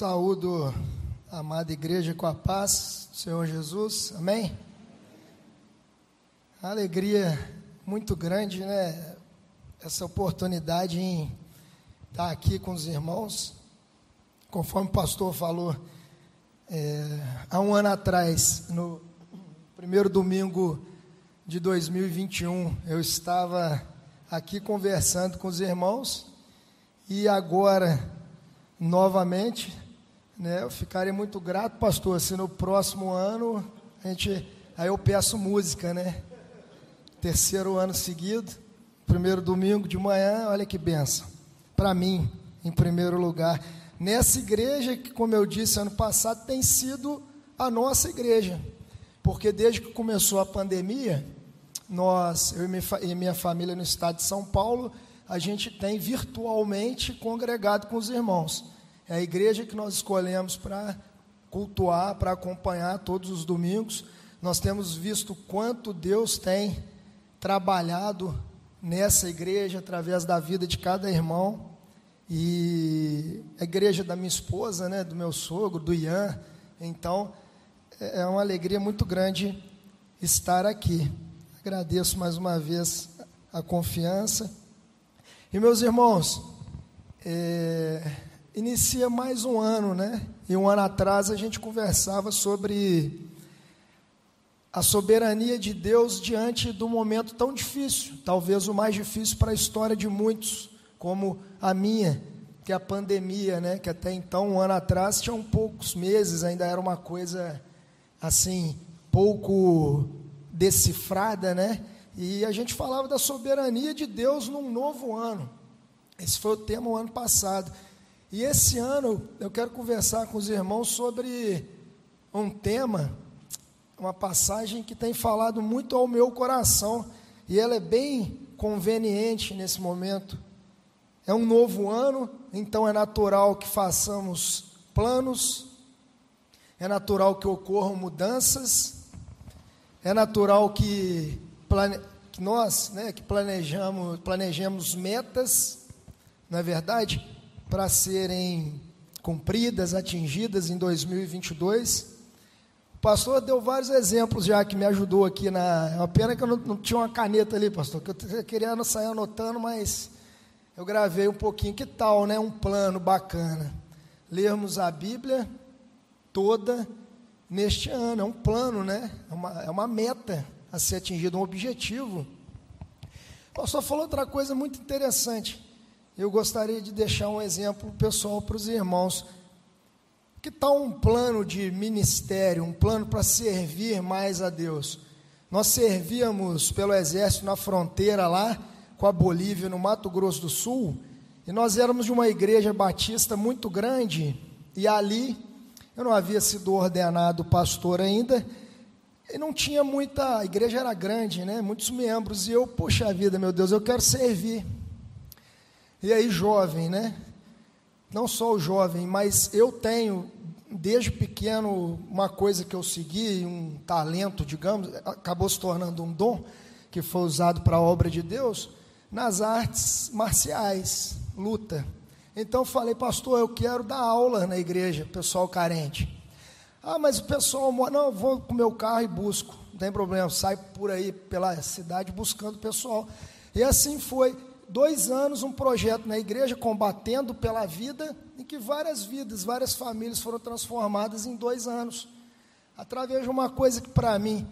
Saúdo a amada igreja com a paz do Senhor Jesus, amém? Alegria muito grande, né? Essa oportunidade em estar aqui com os irmãos. Conforme o pastor falou, é, há um ano atrás, no primeiro domingo de 2021, eu estava aqui conversando com os irmãos e agora, novamente, né, eu ficaria muito grato, pastor, se no próximo ano a gente. Aí eu peço música, né? Terceiro ano seguido, primeiro domingo de manhã, olha que benção. Para mim, em primeiro lugar. Nessa igreja que, como eu disse ano passado, tem sido a nossa igreja. Porque desde que começou a pandemia, nós, eu e minha família no estado de São Paulo, a gente tem virtualmente congregado com os irmãos. É a igreja que nós escolhemos para cultuar, para acompanhar todos os domingos. Nós temos visto quanto Deus tem trabalhado nessa igreja através da vida de cada irmão. E a igreja da minha esposa, né, do meu sogro, do Ian. Então, é, é uma alegria muito grande estar aqui. Agradeço mais uma vez a confiança. E meus irmãos, é, inicia mais um ano, né? E um ano atrás a gente conversava sobre a soberania de Deus diante do momento tão difícil, talvez o mais difícil para a história de muitos, como a minha, que é a pandemia, né? Que até então, um ano atrás, tinham poucos meses, ainda era uma coisa assim, pouco decifrada, né? E a gente falava da soberania de Deus num novo ano. Esse foi o tema o ano passado. E esse ano eu quero conversar com os irmãos sobre um tema, uma passagem que tem falado muito ao meu coração e ela é bem conveniente nesse momento. É um novo ano, então é natural que façamos planos, é natural que ocorram mudanças, é natural que, plane, que nós, né, que planejamos, planejemos metas, não é verdade? Para serem cumpridas, atingidas em 2022. O pastor deu vários exemplos já que me ajudou aqui na. É uma pena que eu não, não tinha uma caneta ali, pastor, que eu queria sair anotando, mas eu gravei um pouquinho. Que tal, né? Um plano bacana. Lermos a Bíblia toda neste ano. É um plano, né? É uma, é uma meta a ser atingida, um objetivo. O pastor falou outra coisa muito interessante eu gostaria de deixar um exemplo pessoal para os irmãos. Que tal um plano de ministério, um plano para servir mais a Deus? Nós servíamos pelo exército na fronteira lá com a Bolívia, no Mato Grosso do Sul, e nós éramos de uma igreja batista muito grande, e ali eu não havia sido ordenado pastor ainda, e não tinha muita, a igreja era grande, né? Muitos membros, e eu, poxa vida, meu Deus, eu quero servir. E aí, jovem, né? Não só o jovem, mas eu tenho, desde pequeno, uma coisa que eu segui, um talento, digamos, acabou se tornando um dom, que foi usado para a obra de Deus, nas artes marciais, luta. Então eu falei, pastor, eu quero dar aula na igreja, pessoal carente. Ah, mas o pessoal, não, eu vou com meu carro e busco, não tem problema, sai por aí pela cidade buscando pessoal. E assim foi dois anos um projeto na igreja combatendo pela vida, em que várias vidas, várias famílias foram transformadas em dois anos, através de uma coisa que para mim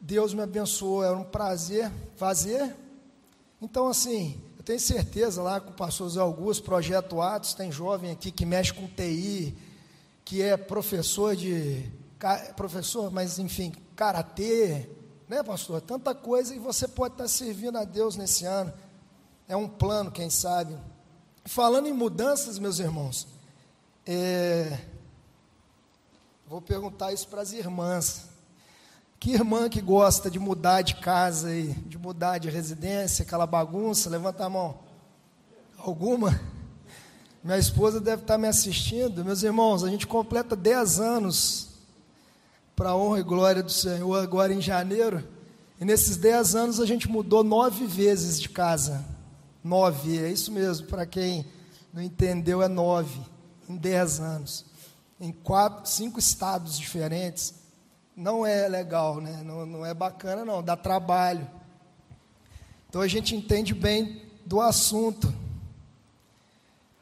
Deus me abençoou, era um prazer fazer. Então, assim, eu tenho certeza lá com o pastor Zé Augusto, Projeto Atos, tem jovem aqui que mexe com TI, que é professor de. professor, mas enfim, karatê, né, pastor? Tanta coisa e você pode estar servindo a Deus nesse ano é um plano, quem sabe. Falando em mudanças, meus irmãos, é, vou perguntar isso para as irmãs. Que irmã que gosta de mudar de casa e de mudar de residência, aquela bagunça? Levanta a mão. Alguma? Minha esposa deve estar me assistindo. Meus irmãos, a gente completa 10 anos para a honra e glória do Senhor agora em janeiro. E nesses 10 anos a gente mudou nove vezes de casa. Nove, é isso mesmo, para quem não entendeu, é nove. em 10 anos, em quatro, cinco estados diferentes, não é legal, né? não, não é bacana, não, dá trabalho. Então a gente entende bem do assunto.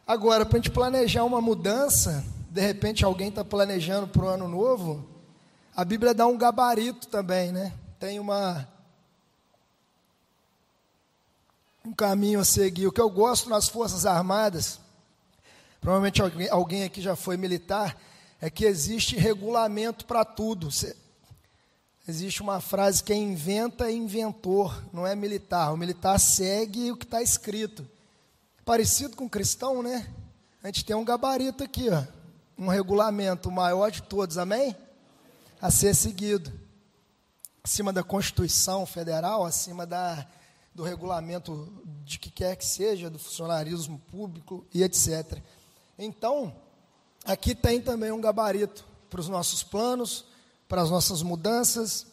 Agora, para a gente planejar uma mudança, de repente alguém está planejando para o ano novo, a Bíblia dá um gabarito também, né? Tem uma um caminho a seguir. O que eu gosto nas Forças Armadas, provavelmente alguém, alguém aqui já foi militar, é que existe regulamento para tudo. Existe uma frase que é inventa inventor, não é militar. O militar segue o que está escrito. Parecido com o cristão, né? A gente tem um gabarito aqui, ó, um regulamento maior de todos, amém? A ser seguido. Acima da Constituição Federal, acima da, do regulamento de que quer que seja, do funcionarismo público e etc. Então, aqui tem também um gabarito para os nossos planos, para as nossas mudanças,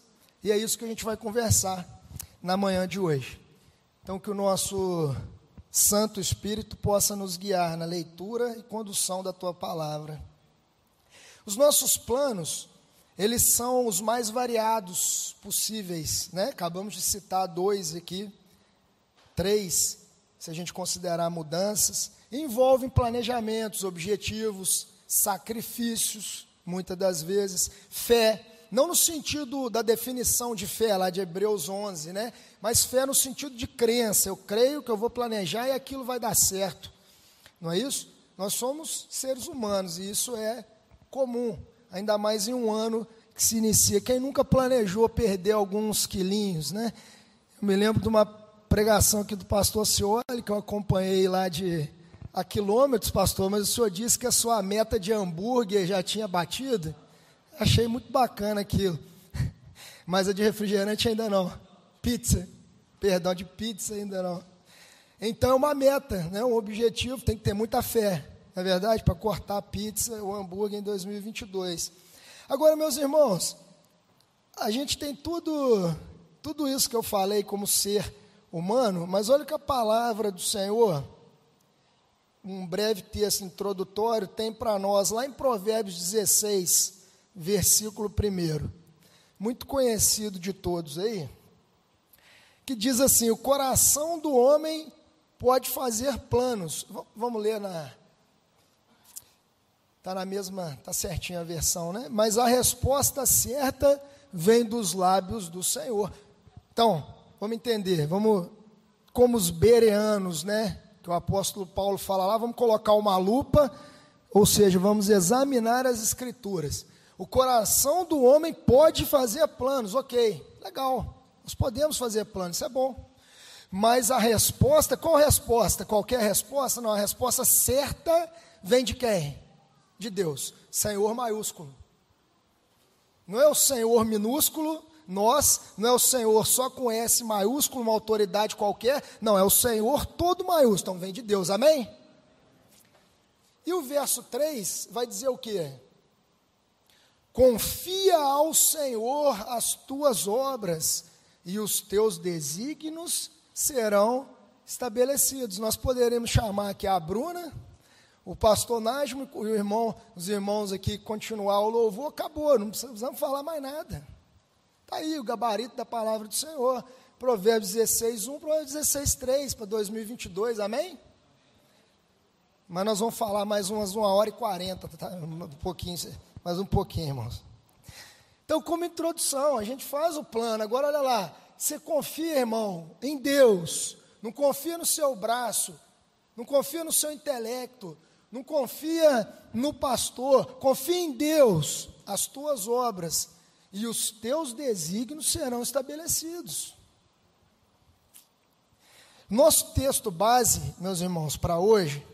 e é isso que a gente vai conversar na manhã de hoje. Então, que o nosso Santo Espírito possa nos guiar na leitura e condução da tua palavra. Os nossos planos, eles são os mais variados possíveis, né? Acabamos de citar dois aqui, três, se a gente considerar mudanças, envolvem planejamentos, objetivos, sacrifícios, muitas das vezes, fé, não no sentido da definição de fé lá de Hebreus 11, né? Mas fé no sentido de crença. Eu creio que eu vou planejar e aquilo vai dar certo. Não é isso? Nós somos seres humanos e isso é comum, ainda mais em um ano que se inicia. Quem nunca planejou perder alguns quilinhos, né? Eu me lembro de uma pregação aqui do pastor Cioli, que eu acompanhei lá de a quilômetros, pastor, mas o senhor disse que a sua meta de hambúrguer já tinha batido. Achei muito bacana aquilo. Mas a de refrigerante ainda não. Pizza. Perdão, de pizza ainda não. Então é uma meta, né? um objetivo, tem que ter muita fé, não é verdade? Para cortar a pizza, o hambúrguer em 2022. Agora, meus irmãos, a gente tem tudo, tudo isso que eu falei como ser humano, mas olha que a palavra do Senhor, um breve texto introdutório, tem para nós, lá em Provérbios 16, versículo 1, muito conhecido de todos aí, que diz assim: O coração do homem pode fazer planos. V vamos ler na. Está na mesma, está certinha a versão, né? Mas a resposta certa vem dos lábios do Senhor. Então, vamos entender, vamos, como os bereanos, né? Que o apóstolo Paulo fala lá, vamos colocar uma lupa, ou seja, vamos examinar as escrituras. O coração do homem pode fazer planos, ok, legal, nós podemos fazer planos, isso é bom. Mas a resposta, qual resposta? Qualquer resposta? Não, a resposta certa vem de quem? De Deus, Senhor maiúsculo. Não é o Senhor minúsculo, nós, não é o Senhor só com S maiúsculo, uma autoridade qualquer, não, é o Senhor todo maiúsculo, então vem de Deus, amém? E o verso 3 vai dizer o que? Confia ao Senhor as tuas obras e os teus desígnios serão estabelecidos. Nós poderemos chamar aqui a Bruna, o pastor Nájimo e o irmão, os irmãos aqui continuar o louvor, acabou, não precisamos falar mais nada. Está aí o gabarito da palavra do Senhor. Provérbios 16, 1, Provérbios 16, 3 para 2022, amém? Mas nós vamos falar mais umas uma hora e quarenta, tá? um pouquinho mais um pouquinho, irmãos. Então, como introdução, a gente faz o plano. Agora, olha lá. Você confia, irmão, em Deus. Não confia no seu braço. Não confia no seu intelecto. Não confia no pastor. Confia em Deus. As tuas obras e os teus desígnios serão estabelecidos. Nosso texto base, meus irmãos, para hoje,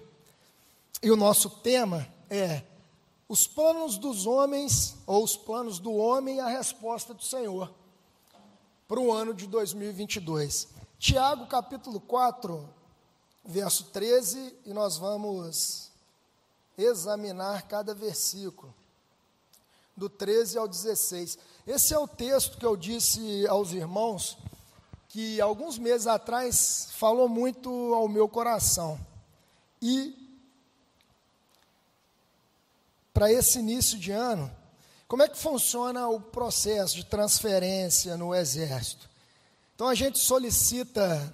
e o nosso tema é os planos dos homens, ou os planos do homem e a resposta do Senhor para o ano de 2022. Tiago capítulo 4, verso 13, e nós vamos examinar cada versículo, do 13 ao 16. Esse é o texto que eu disse aos irmãos, que alguns meses atrás falou muito ao meu coração. E para esse início de ano, como é que funciona o processo de transferência no Exército? Então a gente solicita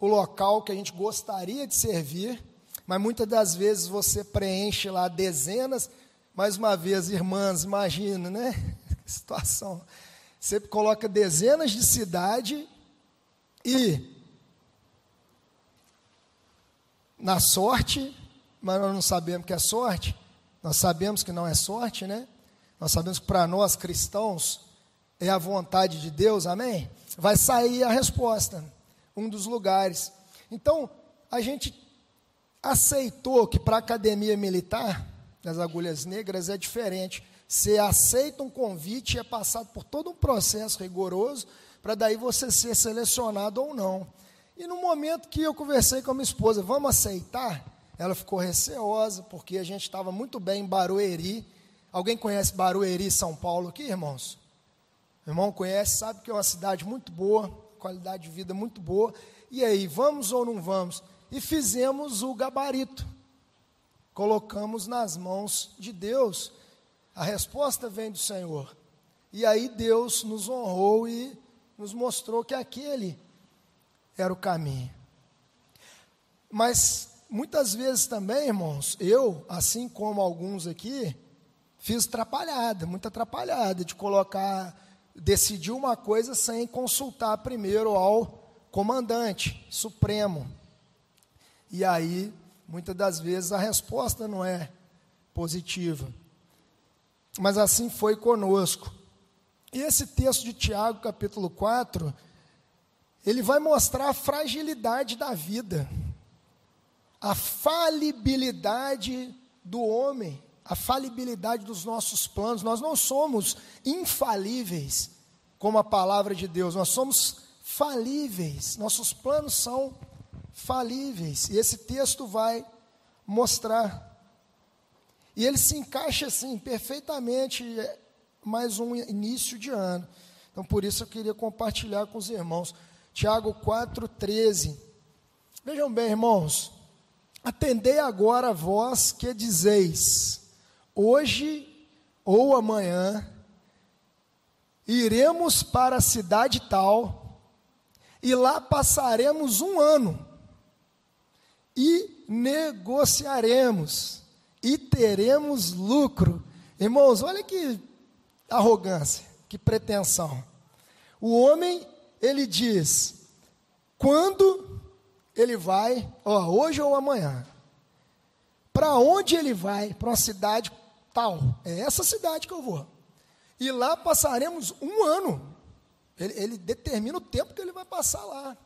o local que a gente gostaria de servir, mas muitas das vezes você preenche lá dezenas, mais uma vez, irmãs, imagina, né? Situação. Você coloca dezenas de cidade e na sorte, mas nós não sabemos que é sorte, nós sabemos que não é sorte, né? Nós sabemos que para nós cristãos é a vontade de Deus, amém? Vai sair a resposta, um dos lugares. Então, a gente aceitou que para a academia militar, das agulhas negras, é diferente. Você aceita um convite e é passado por todo um processo rigoroso para daí você ser selecionado ou não. E no momento que eu conversei com a minha esposa, vamos aceitar? Ela ficou receosa, porque a gente estava muito bem em Barueri, Alguém conhece Barueri, São Paulo aqui, irmãos? Irmão conhece, sabe que é uma cidade muito boa, qualidade de vida muito boa. E aí, vamos ou não vamos? E fizemos o gabarito. Colocamos nas mãos de Deus. A resposta vem do Senhor. E aí Deus nos honrou e nos mostrou que aquele era o caminho. Mas muitas vezes também, irmãos, eu, assim como alguns aqui, Fiz atrapalhada, muita atrapalhada, de colocar, decidir uma coisa sem consultar primeiro ao comandante supremo. E aí, muitas das vezes, a resposta não é positiva. Mas assim foi conosco. E esse texto de Tiago, capítulo 4, ele vai mostrar a fragilidade da vida, a falibilidade do homem a falibilidade dos nossos planos. Nós não somos infalíveis, como a palavra de Deus, nós somos falíveis. Nossos planos são falíveis. E esse texto vai mostrar. E ele se encaixa assim perfeitamente mais um início de ano. Então por isso eu queria compartilhar com os irmãos. Tiago 4:13. Vejam bem, irmãos, atendei agora a vós que dizeis: hoje ou amanhã, iremos para a cidade tal, e lá passaremos um ano, e negociaremos, e teremos lucro. Irmãos, olha que arrogância, que pretensão. O homem, ele diz, quando ele vai, ó, hoje ou amanhã, para onde ele vai? Para uma cidade tal. É essa cidade que eu vou. E lá passaremos um ano. Ele, ele determina o tempo que ele vai passar lá.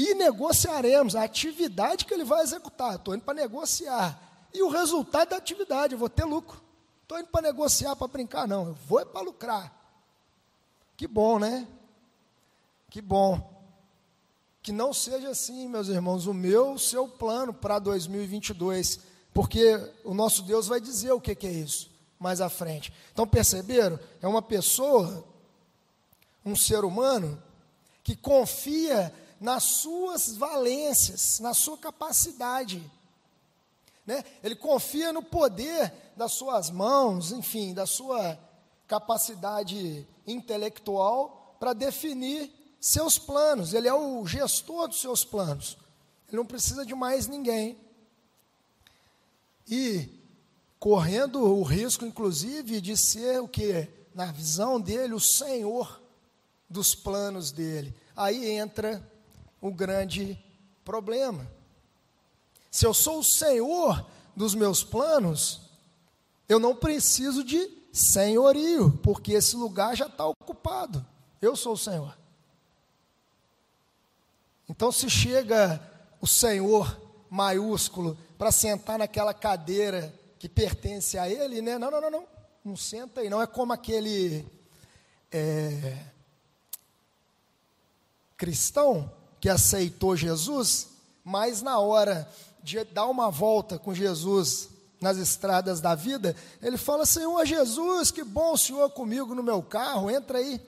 E negociaremos a atividade que ele vai executar. Estou indo para negociar. E o resultado da atividade, eu vou ter lucro. Estou indo para negociar, para brincar, não. Eu vou é para lucrar. Que bom, né? Que bom. Que não seja assim, meus irmãos, o meu, o seu plano para 2022 porque o nosso Deus vai dizer o que, que é isso mais à frente. Então, perceberam? É uma pessoa, um ser humano, que confia nas suas valências, na sua capacidade. Né? Ele confia no poder das suas mãos, enfim, da sua capacidade intelectual para definir seus planos. Ele é o gestor dos seus planos. Ele não precisa de mais ninguém e correndo o risco, inclusive, de ser o que? Na visão dele, o senhor dos planos dele. Aí entra o grande problema. Se eu sou o senhor dos meus planos, eu não preciso de senhorio, porque esse lugar já está ocupado. Eu sou o senhor. Então, se chega o senhor maiúsculo para sentar naquela cadeira que pertence a ele, né? Não, não, não, não. Não senta aí, não. É como aquele é, cristão que aceitou Jesus, mas na hora de dar uma volta com Jesus nas estradas da vida, ele fala: Senhor Jesus, que bom o Senhor comigo no meu carro, entra aí.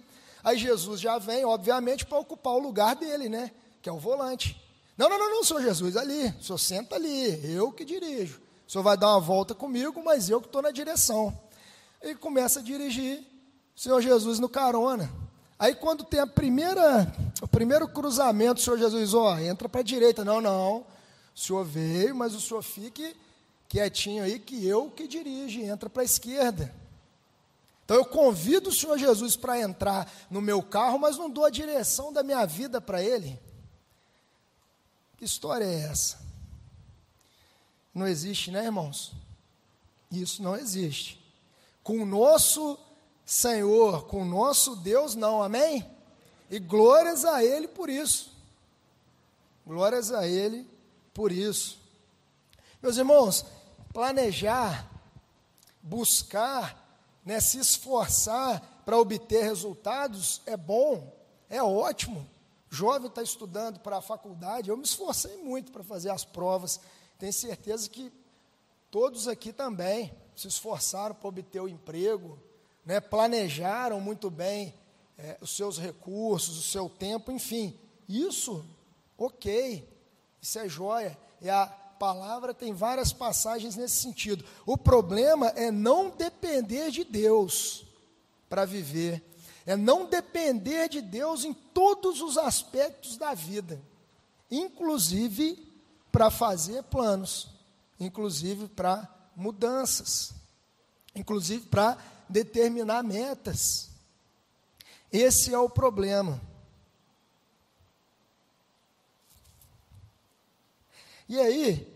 Aí Jesus já vem, obviamente, para ocupar o lugar dele, né? Que é o volante. Não, não, não, não, Senhor Jesus, ali, o Senhor senta ali, eu que dirijo. O senhor vai dar uma volta comigo, mas eu que estou na direção. Ele começa a dirigir o Senhor Jesus no carona. Aí quando tem a primeira, o primeiro cruzamento, o Senhor Jesus, ó, entra para a direita. Não, não. O senhor veio, mas o senhor fique quietinho aí, que eu que dirige, entra para a esquerda. Então eu convido o Senhor Jesus para entrar no meu carro, mas não dou a direção da minha vida para Ele. Que história é essa? Não existe, né, irmãos? Isso não existe. Com o nosso Senhor, com o nosso Deus, não, amém? E glórias a Ele por isso. Glórias a Ele por isso. Meus irmãos, planejar, buscar, né, se esforçar para obter resultados é bom, é ótimo. Jovem está estudando para a faculdade, eu me esforcei muito para fazer as provas, tenho certeza que todos aqui também se esforçaram para obter o emprego, né, planejaram muito bem é, os seus recursos, o seu tempo, enfim. Isso, ok, isso é joia. E a palavra tem várias passagens nesse sentido. O problema é não depender de Deus para viver, é não depender de Deus em todos os aspectos da vida, inclusive para fazer planos, inclusive para mudanças, inclusive para determinar metas. Esse é o problema. E aí,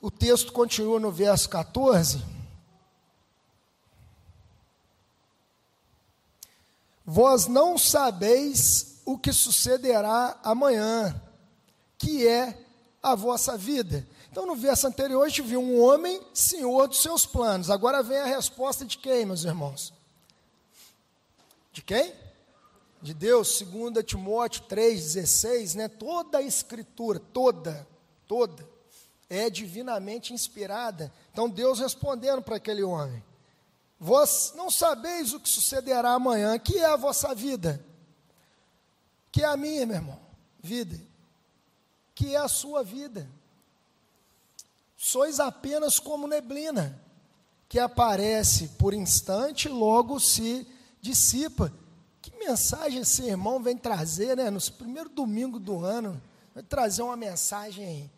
o texto continua no verso 14. Vós não sabeis o que sucederá amanhã, que é a vossa vida. Então, no verso anterior, a gente viu um homem senhor dos seus planos. Agora vem a resposta de quem, meus irmãos? De quem? De Deus, 2 Timóteo 3,16, né? Toda a escritura, toda, toda, é divinamente inspirada. Então, Deus respondendo para aquele homem: Vós não sabeis o que sucederá amanhã, que é a vossa vida, que é a minha, meu irmão, vida, que é a sua vida sois apenas como neblina, que aparece por instante e logo se dissipa. Que mensagem esse irmão vem trazer, né? No primeiro domingo do ano, vai trazer uma mensagem,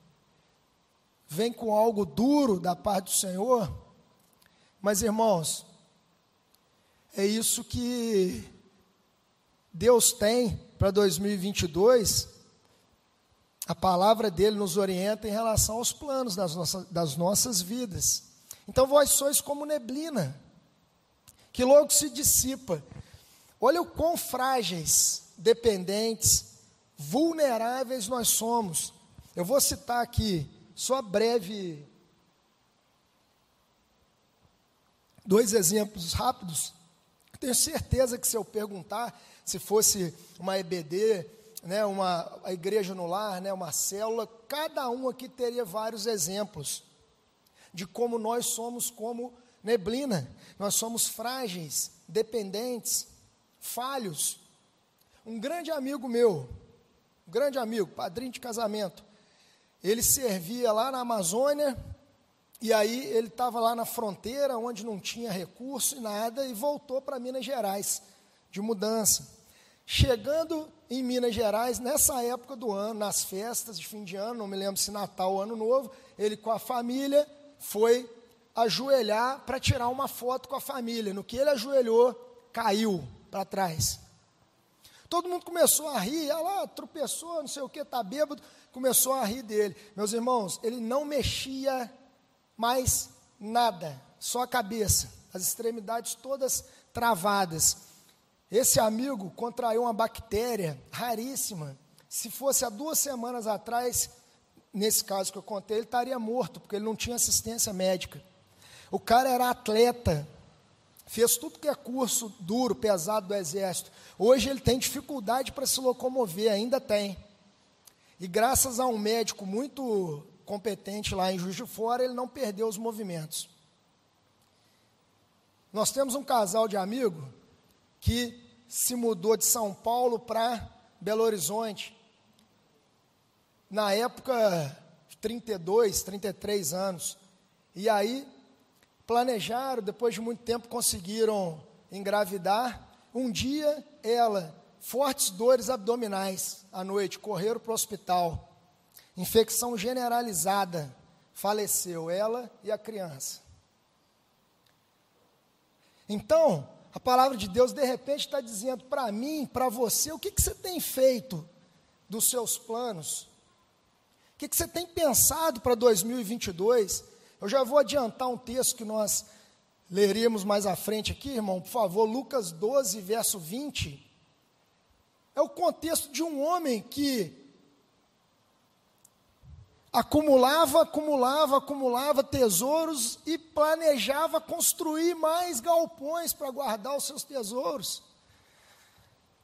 vem com algo duro da parte do Senhor. Mas, irmãos, é isso que Deus tem para 2022 a palavra dele nos orienta em relação aos planos das nossas, das nossas vidas. Então vós sois como neblina, que logo se dissipa. Olha o quão frágeis, dependentes, vulneráveis nós somos. Eu vou citar aqui, só breve, dois exemplos rápidos. Tenho certeza que se eu perguntar, se fosse uma EBD, né, uma a igreja no lar, né, uma célula, cada um aqui teria vários exemplos de como nós somos como neblina, nós somos frágeis, dependentes, falhos. Um grande amigo meu, um grande amigo, padrinho de casamento, ele servia lá na Amazônia, e aí ele estava lá na fronteira, onde não tinha recurso e nada, e voltou para Minas Gerais, de mudança. Chegando em Minas Gerais, nessa época do ano, nas festas de fim de ano, não me lembro se Natal ou Ano Novo, ele com a família foi ajoelhar para tirar uma foto com a família. No que ele ajoelhou, caiu para trás. Todo mundo começou a rir, olha lá, tropeçou, não sei o que, está bêbado, começou a rir dele. Meus irmãos, ele não mexia mais nada, só a cabeça, as extremidades todas travadas. Esse amigo contraiu uma bactéria raríssima. Se fosse há duas semanas atrás, nesse caso que eu contei, ele estaria morto, porque ele não tinha assistência médica. O cara era atleta, fez tudo que é curso duro, pesado do exército. Hoje ele tem dificuldade para se locomover, ainda tem. E graças a um médico muito competente lá em Juiz de Fora, ele não perdeu os movimentos. Nós temos um casal de amigo que se mudou de São Paulo para Belo Horizonte. Na época, 32, 33 anos. E aí, planejaram, depois de muito tempo conseguiram engravidar. Um dia, ela, fortes dores abdominais à noite, correram para o hospital. Infecção generalizada, faleceu ela e a criança. Então, a palavra de Deus de repente está dizendo para mim, para você, o que, que você tem feito dos seus planos? O que, que você tem pensado para 2022? Eu já vou adiantar um texto que nós leremos mais à frente aqui, irmão, por favor, Lucas 12, verso 20. É o contexto de um homem que acumulava, acumulava, acumulava tesouros e planejava construir mais galpões para guardar os seus tesouros.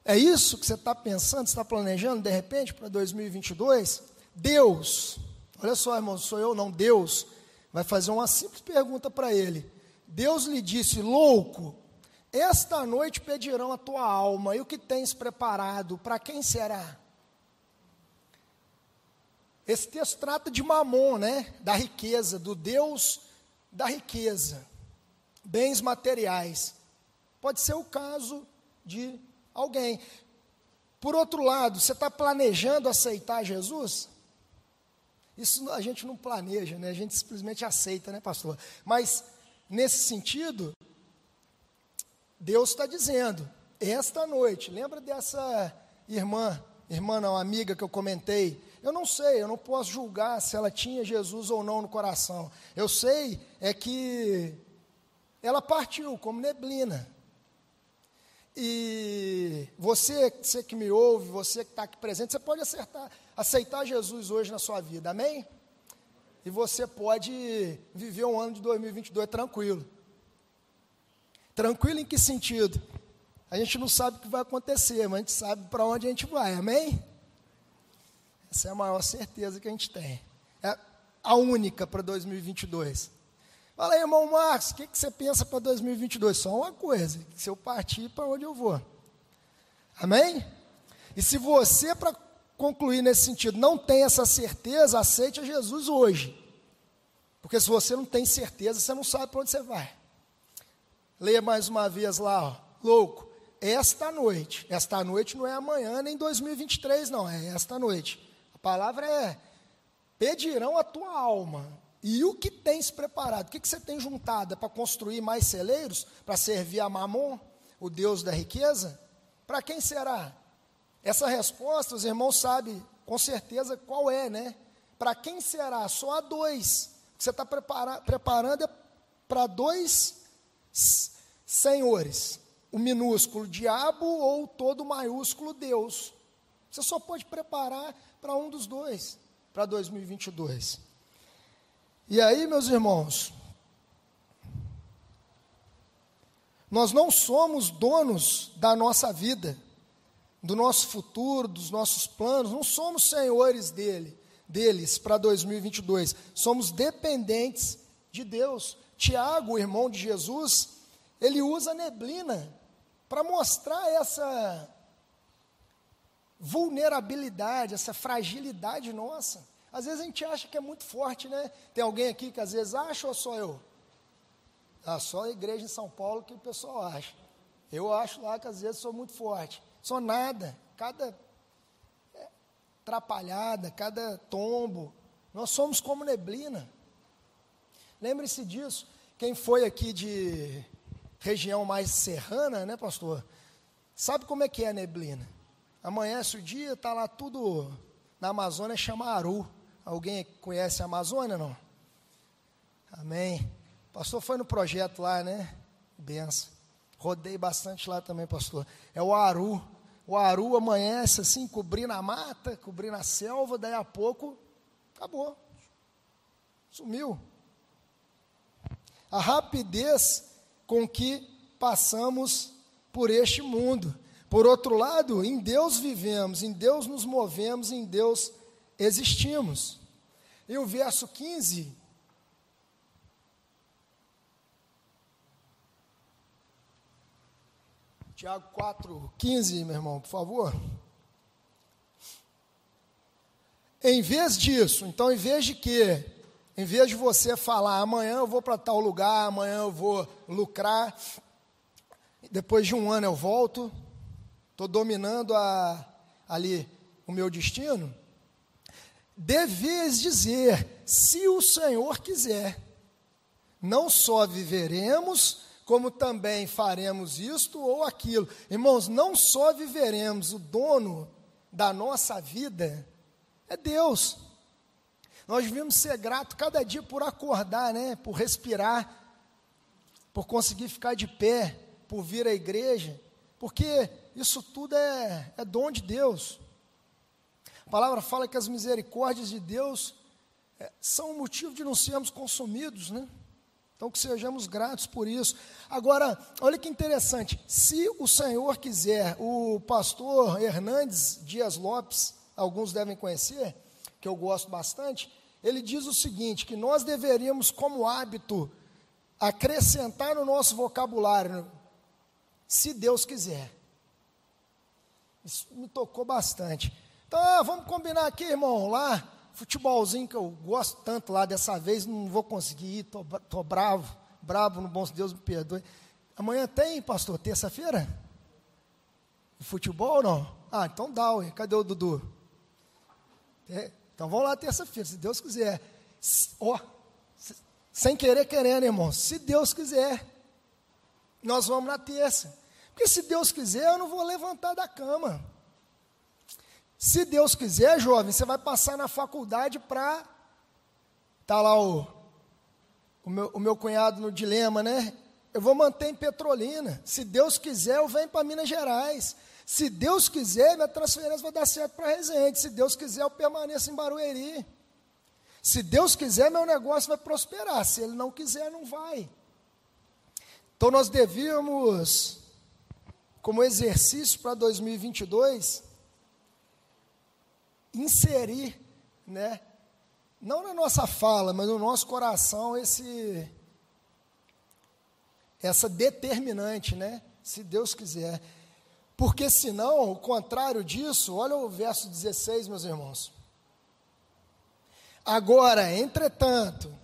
É isso que você está pensando, está planejando de repente para 2022? Deus, olha só, irmão, sou eu não, Deus, vai fazer uma simples pergunta para ele. Deus lhe disse: Louco, esta noite pedirão a tua alma, e o que tens preparado, para quem será? Esse texto trata de Mamon, né? Da riqueza, do Deus da riqueza, bens materiais. Pode ser o caso de alguém. Por outro lado, você está planejando aceitar Jesus? Isso a gente não planeja, né? A gente simplesmente aceita, né, pastor? Mas nesse sentido, Deus está dizendo: esta noite, lembra dessa irmã, irmã não, amiga que eu comentei, eu não sei, eu não posso julgar se ela tinha Jesus ou não no coração. Eu sei é que ela partiu como neblina. E você, você que me ouve, você que está aqui presente, você pode acertar, aceitar Jesus hoje na sua vida, amém? E você pode viver um ano de 2022 tranquilo. Tranquilo em que sentido? A gente não sabe o que vai acontecer, mas a gente sabe para onde a gente vai, amém? Essa é a maior certeza que a gente tem. É a única para 2022. Fala aí, irmão Marcos, o que, que você pensa para 2022? Só uma coisa, se eu partir, para onde eu vou? Amém? E se você, para concluir nesse sentido, não tem essa certeza, aceite a Jesus hoje. Porque se você não tem certeza, você não sabe para onde você vai. Leia mais uma vez lá, ó. louco. Esta noite, esta noite não é amanhã nem 2023, não, é esta noite. A palavra é: pedirão a tua alma. E o que tens preparado? O que, que você tem juntado? É para construir mais celeiros? Para servir a Mamon, o Deus da riqueza? Para quem será? Essa resposta, os irmãos sabem com certeza qual é, né? Para quem será? Só há dois. O que você está prepara preparando é para dois senhores: o minúsculo diabo ou todo o maiúsculo Deus. Você só pode preparar para um dos dois, para 2022. E aí, meus irmãos, nós não somos donos da nossa vida, do nosso futuro, dos nossos planos, não somos senhores dele, deles para 2022. Somos dependentes de Deus. Tiago, irmão de Jesus, ele usa neblina para mostrar essa vulnerabilidade, essa fragilidade nossa. Às vezes a gente acha que é muito forte, né? Tem alguém aqui que às vezes acha ou só eu? Ah, só a igreja em São Paulo que o pessoal acha. Eu acho lá que às vezes sou muito forte. Sou nada. Cada é, atrapalhada, cada tombo. Nós somos como neblina. Lembre-se disso. Quem foi aqui de região mais serrana, né, pastor? Sabe como é que é a neblina? Amanhece o dia, está lá tudo. Na Amazônia chama Aru. Alguém conhece a Amazônia, não? Amém. pastor foi no projeto lá, né? Benção. Rodei bastante lá também, pastor. É o Aru. O Aru amanhece assim, cobrindo a mata, cobrindo a selva, daí a pouco, acabou. Sumiu. A rapidez com que passamos por este mundo. Por outro lado, em Deus vivemos, em Deus nos movemos, em Deus existimos. E o verso 15. Tiago 4, 15, meu irmão, por favor. Em vez disso, então, em vez de que Em vez de você falar, amanhã eu vou para tal lugar, amanhã eu vou lucrar, depois de um ano eu volto, estou dominando a, ali o meu destino. Devias dizer, se o Senhor quiser, não só viveremos, como também faremos isto ou aquilo. Irmãos, não só viveremos, o dono da nossa vida é Deus. Nós devemos ser gratos cada dia por acordar, né? por respirar, por conseguir ficar de pé, por vir à igreja, porque isso tudo é, é dom de Deus. A palavra fala que as misericórdias de Deus é, são o motivo de não sermos consumidos, né? Então, que sejamos gratos por isso. Agora, olha que interessante: se o Senhor quiser, o pastor Hernandes Dias Lopes, alguns devem conhecer, que eu gosto bastante, ele diz o seguinte: que nós deveríamos, como hábito, acrescentar no nosso vocabulário, se Deus quiser. Isso me tocou bastante. Ah, vamos combinar aqui, irmão, lá, futebolzinho que eu gosto tanto lá dessa vez, não vou conseguir ir, tô, tô bravo, bravo, no bom Deus me perdoe. Amanhã tem, pastor, terça-feira? Futebol não? Ah, então dá, ué. cadê o Dudu? É, então vamos lá terça-feira, se Deus quiser. Ó, oh, sem querer querendo, irmão, se Deus quiser, nós vamos na terça. Porque se Deus quiser, eu não vou levantar da cama. Se Deus quiser, jovem, você vai passar na faculdade para. Está lá o, o, meu, o meu cunhado no dilema, né? Eu vou manter em Petrolina. Se Deus quiser, eu venho para Minas Gerais. Se Deus quiser, minha transferência vai dar certo para Resende. Se Deus quiser, eu permaneço em Barueri. Se Deus quiser, meu negócio vai prosperar. Se Ele não quiser, não vai. Então nós devíamos, como exercício para 2022, inserir, né, não na nossa fala, mas no nosso coração esse essa determinante, né, se Deus quiser. Porque senão, o contrário disso, olha o verso 16, meus irmãos. Agora, entretanto,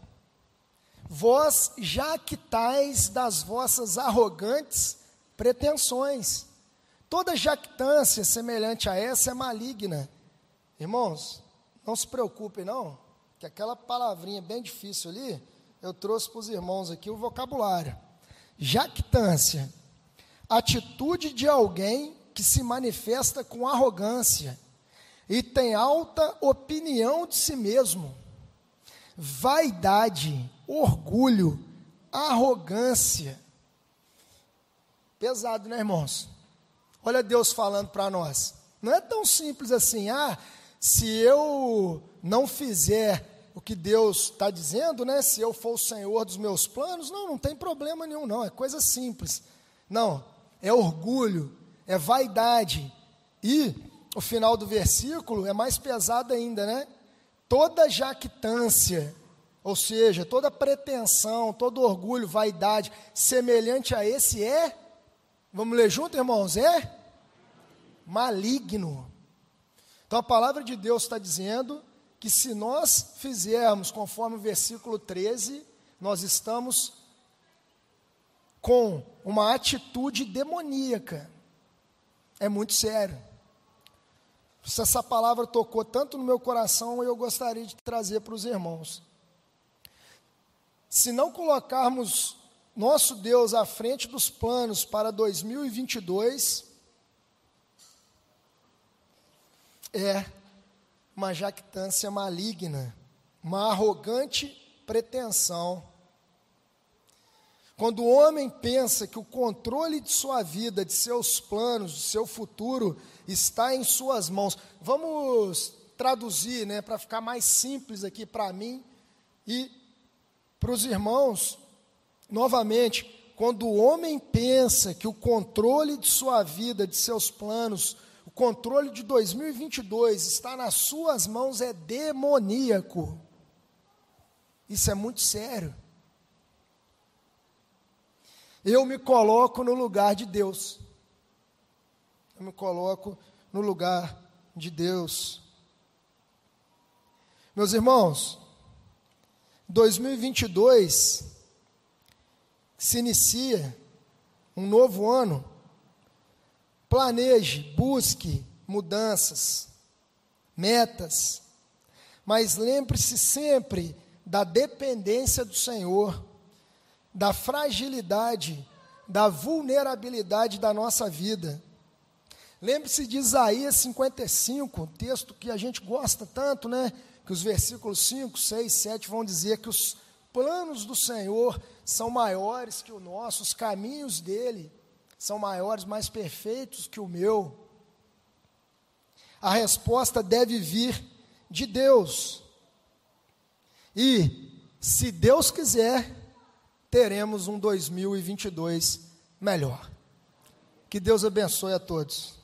vós já quitais das vossas arrogantes pretensões. Toda jactância semelhante a essa é maligna. Irmãos, não se preocupem não, que aquela palavrinha bem difícil ali, eu trouxe para os irmãos aqui o vocabulário. Jactância, atitude de alguém que se manifesta com arrogância e tem alta opinião de si mesmo. Vaidade, orgulho, arrogância. Pesado, né, irmãos? Olha Deus falando para nós. Não é tão simples assim, ah, se eu não fizer o que Deus está dizendo, né? Se eu for o Senhor dos meus planos, não, não tem problema nenhum, não. É coisa simples. Não, é orgulho, é vaidade. E o final do versículo é mais pesado ainda, né? Toda jactância, ou seja, toda pretensão, todo orgulho, vaidade, semelhante a esse é, vamos ler junto, irmãos? É maligno. Então a palavra de Deus está dizendo que se nós fizermos conforme o versículo 13, nós estamos com uma atitude demoníaca. É muito sério. Se essa palavra tocou tanto no meu coração, eu gostaria de trazer para os irmãos. Se não colocarmos nosso Deus à frente dos planos para 2022, é uma jactância maligna, uma arrogante pretensão. Quando o homem pensa que o controle de sua vida, de seus planos, de seu futuro está em suas mãos, vamos traduzir, né, para ficar mais simples aqui para mim e para os irmãos, novamente, quando o homem pensa que o controle de sua vida, de seus planos, controle de 2022 está nas suas mãos é demoníaco. Isso é muito sério. Eu me coloco no lugar de Deus. Eu me coloco no lugar de Deus. Meus irmãos, 2022 se inicia um novo ano. Planeje, busque mudanças, metas, mas lembre-se sempre da dependência do Senhor, da fragilidade, da vulnerabilidade da nossa vida. Lembre-se de Isaías 55, um texto que a gente gosta tanto, né? Que os versículos 5, 6, 7 vão dizer que os planos do Senhor são maiores que o nosso, os caminhos dele são maiores, mais perfeitos que o meu. A resposta deve vir de Deus. E, se Deus quiser, teremos um 2022 melhor. Que Deus abençoe a todos.